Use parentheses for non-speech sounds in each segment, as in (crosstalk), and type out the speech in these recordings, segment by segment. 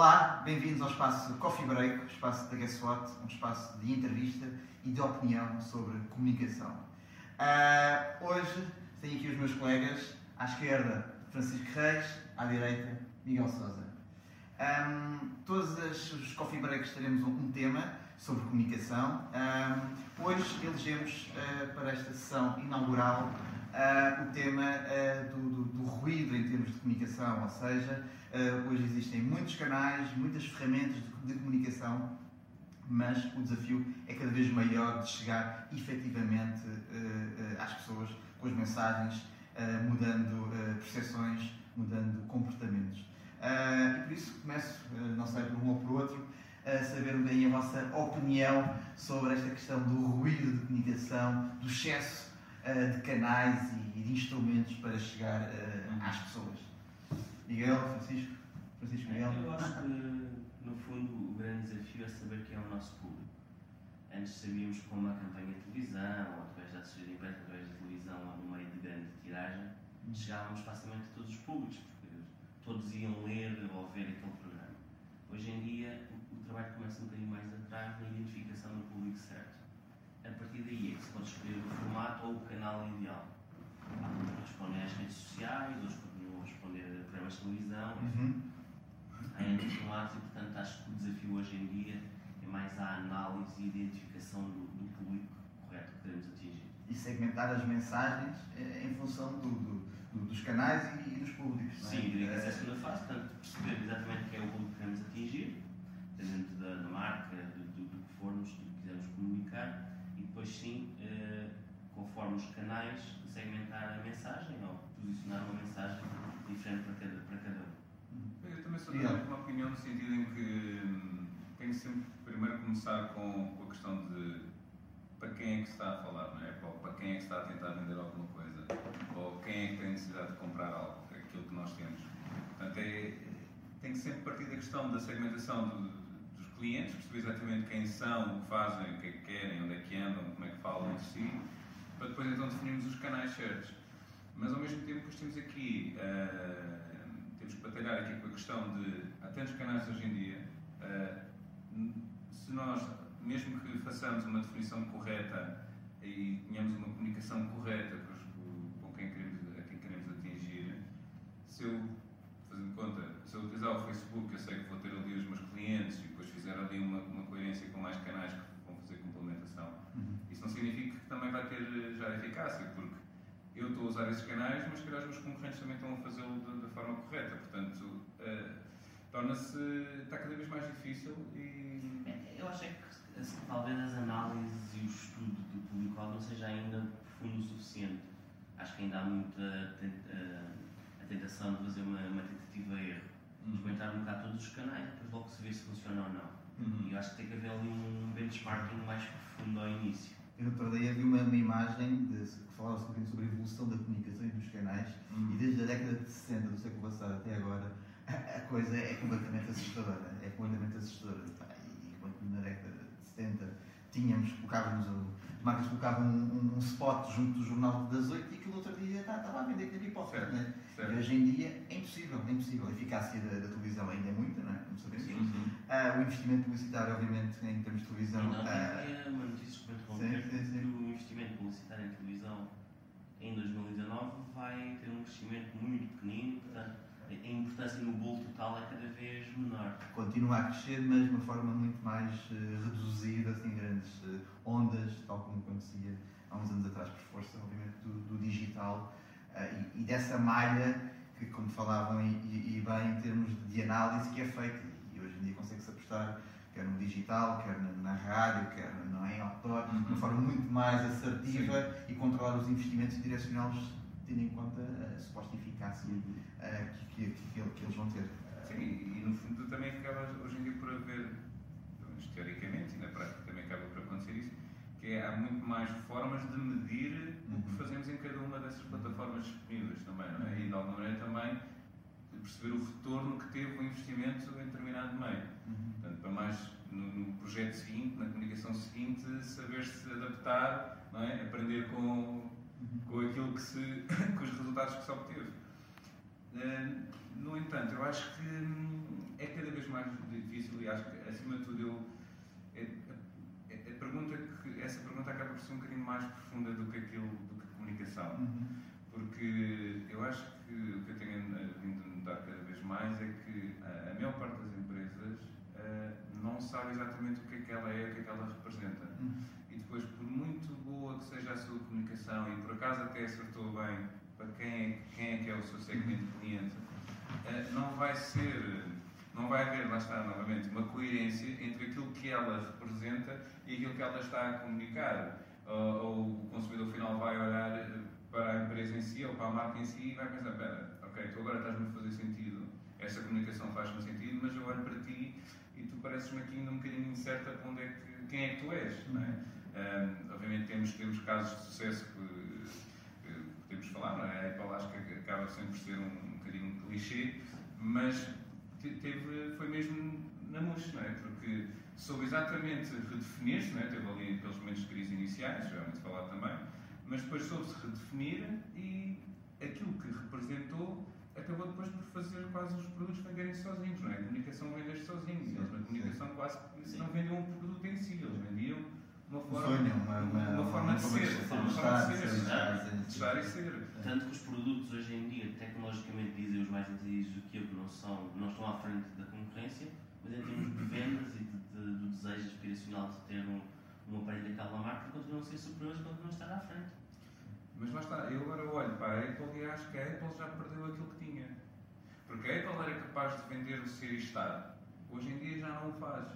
Olá, bem-vindos ao espaço Coffee Break, espaço da Guess What, um espaço de entrevista e de opinião sobre comunicação. Uh, hoje tenho aqui os meus colegas, à esquerda Francisco Reis, à direita Miguel Sousa. Um, todos os Coffee Breaks teremos um tema sobre comunicação. Um, hoje elegemos uh, para esta sessão inaugural o tema do, do, do, ruído em termos de comunicação, ou seja, hoje existem muitos canais, muitas ferramentas de, de, comunicação, mas o desafio é cada vez maior de chegar efetivamente às pessoas com as mensagens, mudando percepções, mudando comportamentos. e por isso começo, não sei por um ou por outro, a saber bem a vossa opinião sobre esta questão do ruído de comunicação, do excesso uh, de canais e de instrumentos para chegar uh, às pessoas. Miguel, Francisco, Francisco Miguel. Eu acho que, no fundo, o grande desafio é saber quem é o nosso público. Antes sabíamos com uma campanha de televisão, ou através da assessoria impressa, através da televisão, ou no meio de grande tiragem, chegávamos facilmente a todos os públicos, porque todos iam ler ou ver aquele programa. Hoje em dia, trabalho começa um bocadinho mais atrás na identificação do público certo. A partir daí é que se pode escolher o formato ou o canal ideal. Responder às redes sociais, outros continuam a responder a programas de televisão, uhum. há N formatos e, portanto, acho que o desafio hoje em dia é mais a análise e identificação do, do público correto que queremos atingir. E segmentar as mensagens eh, em função do, do, do dos canais e, e, dos públicos. É? Sim, diria que essa é a segunda fase, portanto, perceber exatamente quem é o público que queremos atingir dependendo da, da marca, do, do, do, que formos, do que quisermos comunicar, depois sim, eh, conforme os canais, segmentar a mensagem ou posicionar uma mensagem diferente para cada, para cada um. Eu também sou de uma opinião no sentido em que hum, tenho sempre primeiro começar com, com a questão de para quem é que se está a falar, não é? Para quem é que está a tentar vender alguma coisa, ou quem é que tem necessidade de comprar algo, aquilo que nós temos. Portanto, é, tem que sempre partir da questão da segmentação do, clientes, perceber exatamente quem são, o que fazem, o que é que querem, onde é que andam, como é que falam entre si, para depois então definirmos os canais certos. Mas ao mesmo tempo, temos aqui, uh, temos que batalhar aqui com a questão de, há tantos canais hoje em dia, uh, se nós, mesmo que façamos uma definição correta e tenhamos uma comunicação correta com, com quem queremos, a quem queremos atingir, se eu, fazendo conta, se eu utilizar o Facebook, eu sei que vou ter ali os meus clientes fizer ali uma, uma coerência com mais canais que vão fazer complementação. Uhum. Isso não significa que também vai ter já eficácia, porque eu estou a usar esses canais, mas que os meus concorrentes também estão a fazê-lo da, forma correta. Portanto, uh, torna-se. está cada vez mais difícil e. Eu acho é que assim, talvez as análises e o estudo do público não seja ainda profundo o suficiente. Acho que ainda há muita a tentação de fazer uma, uma tentativa a erro. Uhum. Experimentar um bocado todos os canais e depois logo se vê se funciona ou não. Uhum. E eu acho que tem que haver ali um benchmarking mais profundo ao início. Eu outro dia vi uma, uma imagem de, que falava um bocadinho sobre a evolução da comunicação e dos canais uhum. e desde a década de 60 do século passado até agora a, a coisa é completamente assustadora. É completamente assustadora. E enquanto na década de 70 tínhamos, colocávamos o, marcas colocavam um, um, um, spot junto do jornal das 8 e aquilo outro dia estava tá, a vender aquele pipoca. Né? E hoje em dia é impossível, é impossível. A eficácia da, da televisão ainda é muita, não é? como sabemos. Sim, sim. Uh, o investimento publicitário, obviamente, em termos de televisão. Não, uh, é uma notícia que o investimento publicitário em televisão em 2019 vai ter um crescimento muito pequenino, portanto a importância no bolo total é cada vez menor. Continua a crescer, mas de uma forma muito mais uh, reduzida, assim, grandes uh, ondas, tal como acontecia há uns anos atrás, por força, obviamente, do, do digital uh, e, e, dessa malha que, como falavam, e, e, bem em termos de análise que é feita, e hoje em dia consegue-se apostar quer no digital, quer na, na rádio, quer no, em outdoor, uhum. de uma forma muito mais assertiva Sim. e controlar os investimentos e direcioná-los tendo em conta a suposta eficácia uh, que, que, que, eles vão ter. Sim, e, no fundo também acaba hoje em dia por haver, teoricamente e na prática também acaba por acontecer isso, que é, há muito mais formas de medir uhum. o que uhum. fazemos em cada uma dessas plataformas disponíveis também, não é? E de alguma maneira também perceber o retorno que teve o investimento em determinado meio. Uhum. Portanto, para mais no, no, projeto seguinte, na comunicação seguinte, saber-se adaptar, não é? aprender com, com aquilo que se, (coughs) com os resultados que se obteve. Uh, no entanto, eu acho que hum, é cada vez mais difícil e acho que, acima de tudo, eu, é, é, é a pergunta que, essa pergunta acaba por ser um bocadinho mais profunda do que aquilo, do que a comunicação. Uhum. Porque eu acho que o que eu tenho vindo a notar cada vez mais é que a, a maior parte das empresas uh, não sabe exatamente o que é que ela é, o que é que ela representa. Uhum. E depois, por muito boa que seja a sua comunicação e por acaso até acertou bem para quem é, quem é que é o seu segmento de cliente, uh, não vai ser, não vai haver, lá está novamente, uma coerência entre aquilo que ela representa e aquilo que ela está a comunicar. Ou, o consumidor final vai olhar para a empresa em si ou para a marca em si e vai pensar, espera, ok, tu agora estás-me a fazer sentido, essa comunicação faz-me sentido, mas eu olho para ti e tu pareces-me aqui ainda um bocadinho incerta para onde é que, quem é que tu és, não é? Um, obviamente temos, temos casos de sucesso que, que podemos falar, não é? A Apple acho que acaba sempre por ser um, um bocadinho clichê, mas teve, foi mesmo na mousse, não é? Porque soube exatamente redefinir-se, não é? Teve ali aqueles momentos de crise iniciais, já vamos falar também, mas depois soube-se redefinir e aquilo que representou acabou depois por fazer quase os produtos venderem sozinhos, não é? A comunicação vende sozinhos. Eles na comunicação quase que não vendiam um produto em si, eles vendiam uma forma, sonho, uma, uma, uma forma de ser, uma forma de ser, de estar e ser. Tanto que os produtos hoje em dia, tecnologicamente, dizem os mais inteligentes do que eu, que não, são, não estão à frente da concorrência, mas em termos de vendas e de, de, do desejo aspiracional de ter um, um aparelho daquela marca, continuam a ser superiores quando não estar à frente. Mas lá está, eu agora olho para a Apple e acho que a Apple já perdeu aquilo que tinha. Porque a Apple era capaz de vender o ser e estar. Hoje em dia já não o faz.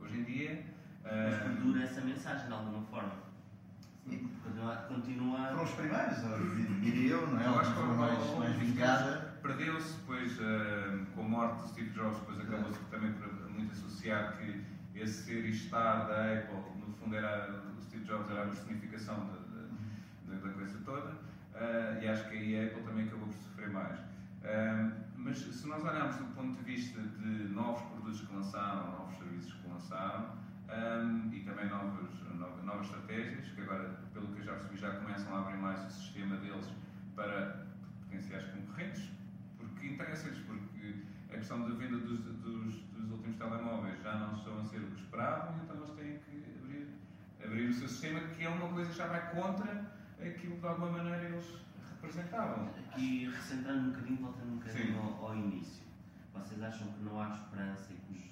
Hoje em dia. Mas uh... perdura essa mensagem de alguma forma. Sim. Continua, continua. Foram os primeiros, diria eu, não é? Eu acho que mais, mais vingada. Perdeu-se depois uh, com a morte de Steve Jobs, depois acabou-se também por muito associar que esse ser e estar da Apple, no fundo, era, o Steve Jobs era a personificação de, da, da coisa toda, uh, e acho que aí a Apple também acabou por sofrer mais. Uh, mas se nós olharmos do ponto de vista de novos produtos que lançaram, novos serviços que lançaram, um, e também novas, novas estratégias, que agora, pelo que eu já percebi, já começam a abrir mais o sistema deles para potenciais concorrentes, porque interessa-lhes, porque a questão da venda dos, dos, dos, últimos telemóveis já não estão a ser o que esperavam, então eles têm que abrir, abrir o seu sistema, que é uma coisa que já vai contra aquilo que de alguma maneira eles representavam. Aqui, recentrando um bocadinho, voltando um bocadinho ao, ao, início, vocês acham que não há esperança e que, os,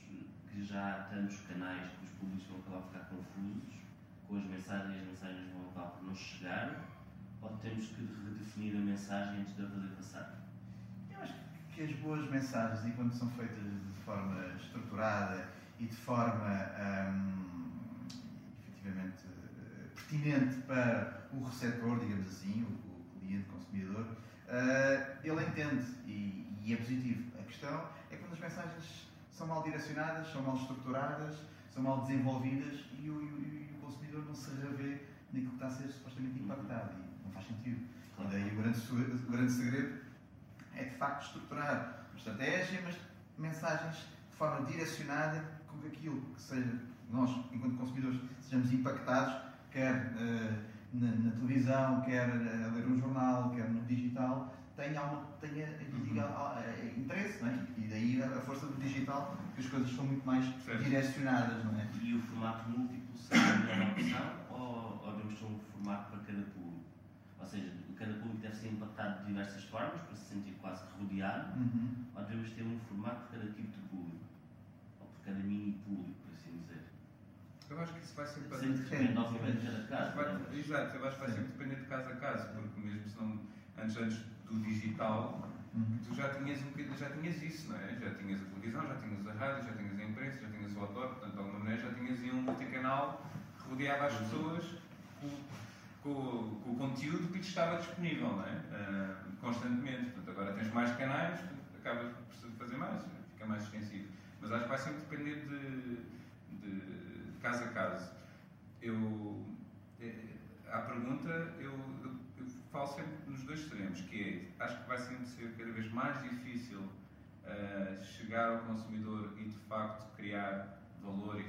que já tantos canais que os públicos vão acabar a ficar confusos com as mensagens e as mensagens vão acabar por não chegar? Ou temos que redefinir a mensagem antes de a fazer passar? Eu acho que as boas mensagens, e quando são feitas de forma estruturada e de forma hum, efetivamente pertinente para o receptor, digamos assim, o, cliente, consumidor, uh, ele entende e, e, é positivo. A questão é quando as mensagens são mal direcionadas, são mal estruturadas, são mal desenvolvidas e o, e o consumidor não se revê naquilo que está a ser supostamente impactado e não faz sentido. E daí o grande, o grande segredo é de facto estruturar uma estratégia, mas mensagens de forma direcionada com que aquilo que seja nós, enquanto consumidores, sejamos impactados quer uh, na, na, televisão, quer a ler um jornal, quer no digital, tenha, uma, tenha diga, uh, interesse, não é? E daí a, força do digital, que as coisas são muito mais certo. direcionadas, não é? E o formato múltiplo será a melhor opção ou, ou devemos ter um formato para cada público? Ou seja, cada público deve ser impactado de diversas formas, para se sentir quase que rodeado, uhum. ou devemos ter um formato para cada tipo de público? Ou para cada mini público? Eu acho que isso vai sempre Sempre depende, obviamente, de cada caso. Vai, exato, eu acho que vai sempre depender de caso a caso, porque mesmo se não, antes, antes do digital, uhum. tu já tinhas, um já tinhas isso, não é? Já tinhas a televisão, já tinhas a rádio, já tinhas a imprensa, já tinhas o autor, portanto, de alguma maneira já tinhas um multicanal que rodeava as uhum. pessoas com, com, com, o conteúdo que te estava disponível, não é? Uh, constantemente. Portanto, agora tens mais canais, acabas por fazer mais, fica mais extensivo. Mas acho que vai sempre depender de, de caso a caso. Eu, é, à pergunta, eu, falo sempre nos dois extremos, que é, acho que vai sempre ser cada vez mais difícil uh, chegar ao consumidor e, de facto, criar valores,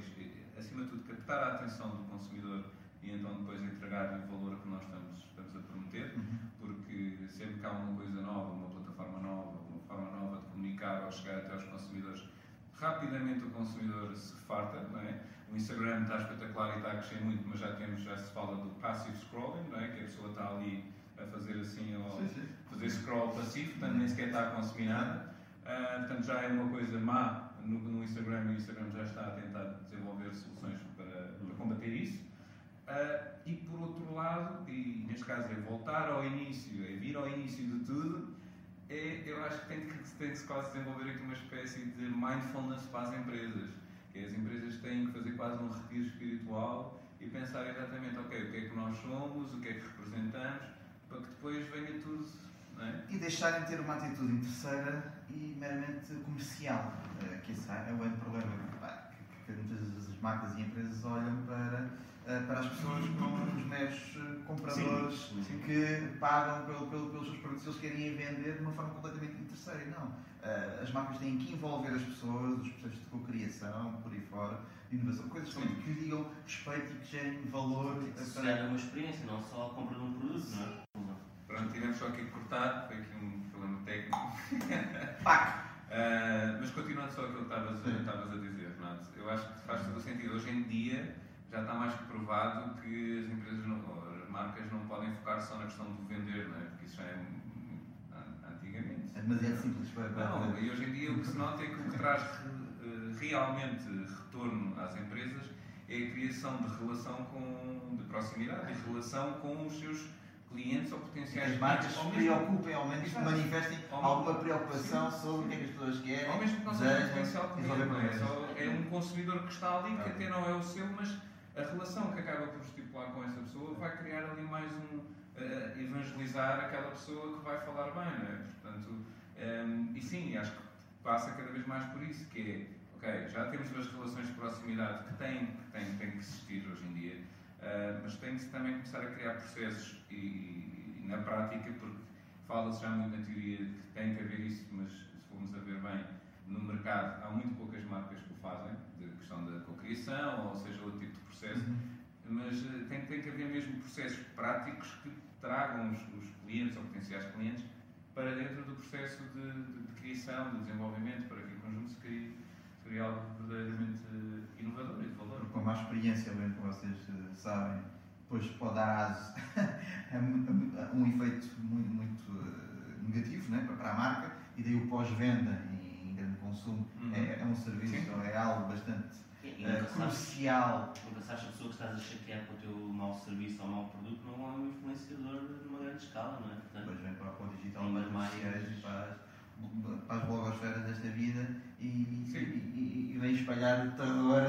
acima de tudo, captar a atenção do consumidor e então depois entregar-lhe o valor que nós estamos, estamos a prometer, uhum. porque sempre que há uma coisa nova, uma plataforma nova, uma forma nova de comunicar ou chegar até aos consumidores, rapidamente o consumidor se farta, não é? O Instagram está espetacular e está a crescer muito, mas já temos, já se fala do passive scrolling, não é? Que a pessoa está ali a fazer assim, ou fazer scroll passivo, portanto nem sequer está a consumir nada. Ah, portanto já é uma coisa má no, no Instagram e o Instagram já está a tentar desenvolver soluções para, para combater isso. Ah, e por outro lado, e neste caso é voltar ao início, é vir ao início de tudo, é, eu acho que tem que, tem que se quase desenvolver aqui uma espécie de mindfulness para as empresas. Que as empresas têm que fazer quase um retiro espiritual e pensar exatamente, ok, o que é que nós somos, o que é que representamos, para que depois venha tudo. É? E deixarem de ter uma atitude interesseira e meramente comercial. Eh, Que esse é o grande problema. Pá, Que, que muitas vezes as marcas e empresas olham para, eh, para as pessoas como os meros eh, compradores Sim, sim. que pagam pelo, pelo, pelos seus produtos eles querem vender de uma forma completamente interesseira. Não. Eh, As marcas têm que envolver as pessoas, os processos de cocriação, por aí fora, de inovação, coisas Sim. que digam respeito e que gerem valor Se para. é uma experiência, não só a compra de um produto, não é? Pronto, tivemos só aqui que cortar, foi aqui um problema técnico. Pac! Ah, (laughs) mas continuando só aquilo que estavas a dizer, Eu acho que faz todo o sentido. Hoje em dia já está mais que provado que as empresas, não, as marcas não podem focar só na questão do vender, não é? porque isso já é an- antigamente. É demasiado simples para. para- Não, e hoje em dia o que se nota é que o que traz eh, realmente retorno às empresas é a criação de relação com, de proximidade e relação com os seus ou potenciais as se preocupem, ao menos Exato. manifestem alguma preocupação sobre o que é que as pessoas querem. Ao mesmo que não seja um potencial não é? um consumidor que está ali, que Ah. até não é o seu, mas a relação que acaba por estipular com essa pessoa vai criar ali mais um. eh, evangelizar aquela pessoa que vai falar bem, não é? Portanto, ehm, e sim, acho que passa cada vez mais por isso, que é, ok, já temos as relações de proximidade que têm, que têm, têm que existir hoje em dia, eh, mas tem-se também começar a criar processos e na prática, porque fala-se já muito na teoria que tem que haver isso, mas se formos a ver bem, no mercado há muito poucas marcas que o fazem, de questão da cocriação, ou seja, outro tipo de processo, Uhum. mas eh, tem, tem que haver mesmo processos práticos que tragam os, os clientes ou potenciais clientes para dentro do processo de, de- de criação, de desenvolvimento, para que o conjunto se crie, se crie algo verdadeiramente eh, inovador e de valor. Com má experiência, bem como vocês eh, sabem, depois pode dar aso (laughs) a mu- a um efeito muito, muito eh, negativo né, para- para a marca e daí o pós-venda em, grande consumo Uhum. é, é um serviço, Sim. é algo bastante E sabes, crucial. sabes se a pessoa que estás a chatear com o teu mau serviço ou mau produto não é um influenciador numa grande escala, não é? Portanto, Depois vem para, o digital, para mais- e para para as blogosferas desta vida e, e, e, e vem espalhar terror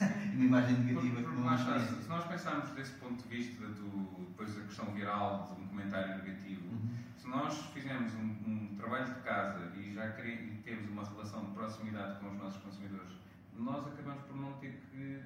e (laughs) uma imagem negativa não lá é está, se, nós pensarmos desse ponto de vista do, depois da questão viral, de um comentário negativo, Uhum. se nós fizermos um, um trabalho de casa e já quere- e temos uma relação de proximidade com os nossos consumidores, nós acabamos por não ter que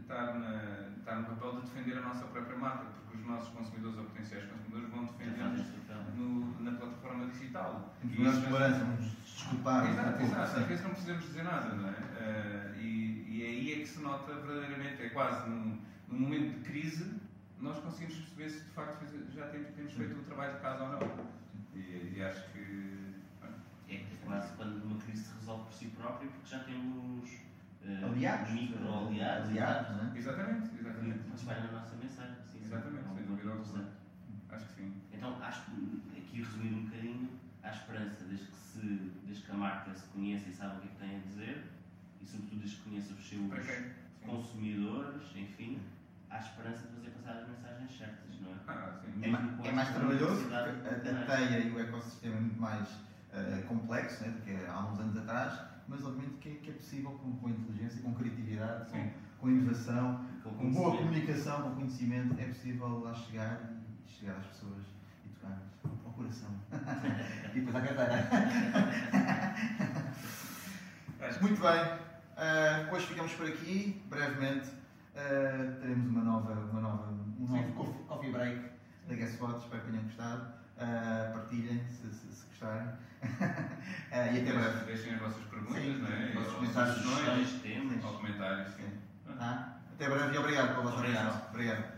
estar, na, estar no papel de defender a nossa própria marca, porque os nossos consumidores ou potenciais consumidores vão já defender fazes esse papel. no, na plataforma digital. E tolerância, vamos desculpar um Exato, pouco. exato. Às vezes não precisamos dizer nada, não é? Eh, e, e aí é que se nota verdadeiramente, é quase num, num momento de crise, nós conseguimos perceber se de facto fez- já temos, temos feito o trabalho de casa ou não. E, e acho que. bem, É quase quando uma crise se resolve por si própria, porque já temos eh, Aliados. micro-aliados Aliados, não é? Exatamente, exatamente. que espalham a nossa mensagem. Sim. Exatamente, sem dúvida alguma. Acho que sim. Então, acho que aqui resumir um bocadinho, há esperança desde que, se, desde que a marca se conheça e saiba o que é que tem a dizer, e sobretudo desde que conheça os seus? Sim. consumidores, enfim, há esperança de fazer passar as mensagens certas, não é? Ah, sim. É, é mais trabalhoso, porque a, a teia e o ecossistema é muito mais eh, complexo né, do que há uns anos atrás, mas obviamente que é, que é possível com, com inteligência, com criatividade, com, com inovação, Com com boa comunicação, com conhecimento, é possível lá chegar e chegar às pessoas e tocar ao coração. (laughs) e depois à carteira. Muito bem, eh, hoje ficamos por aqui, brevemente. Eh, teremos uma nova, uma nova, um novo coffee, coffee break da Guess What, espero que tenham gostado. Eh, partilhem se, se, se gostarem. Eh, (laughs) e até breve. Deixem as vossas perguntas, Sim, não é? os vossos Ou comentários, sugestões, temas. ou comentários, sim. Tá? Até breve e obrigado pela vossa Obrigado. atenção. Obrigado.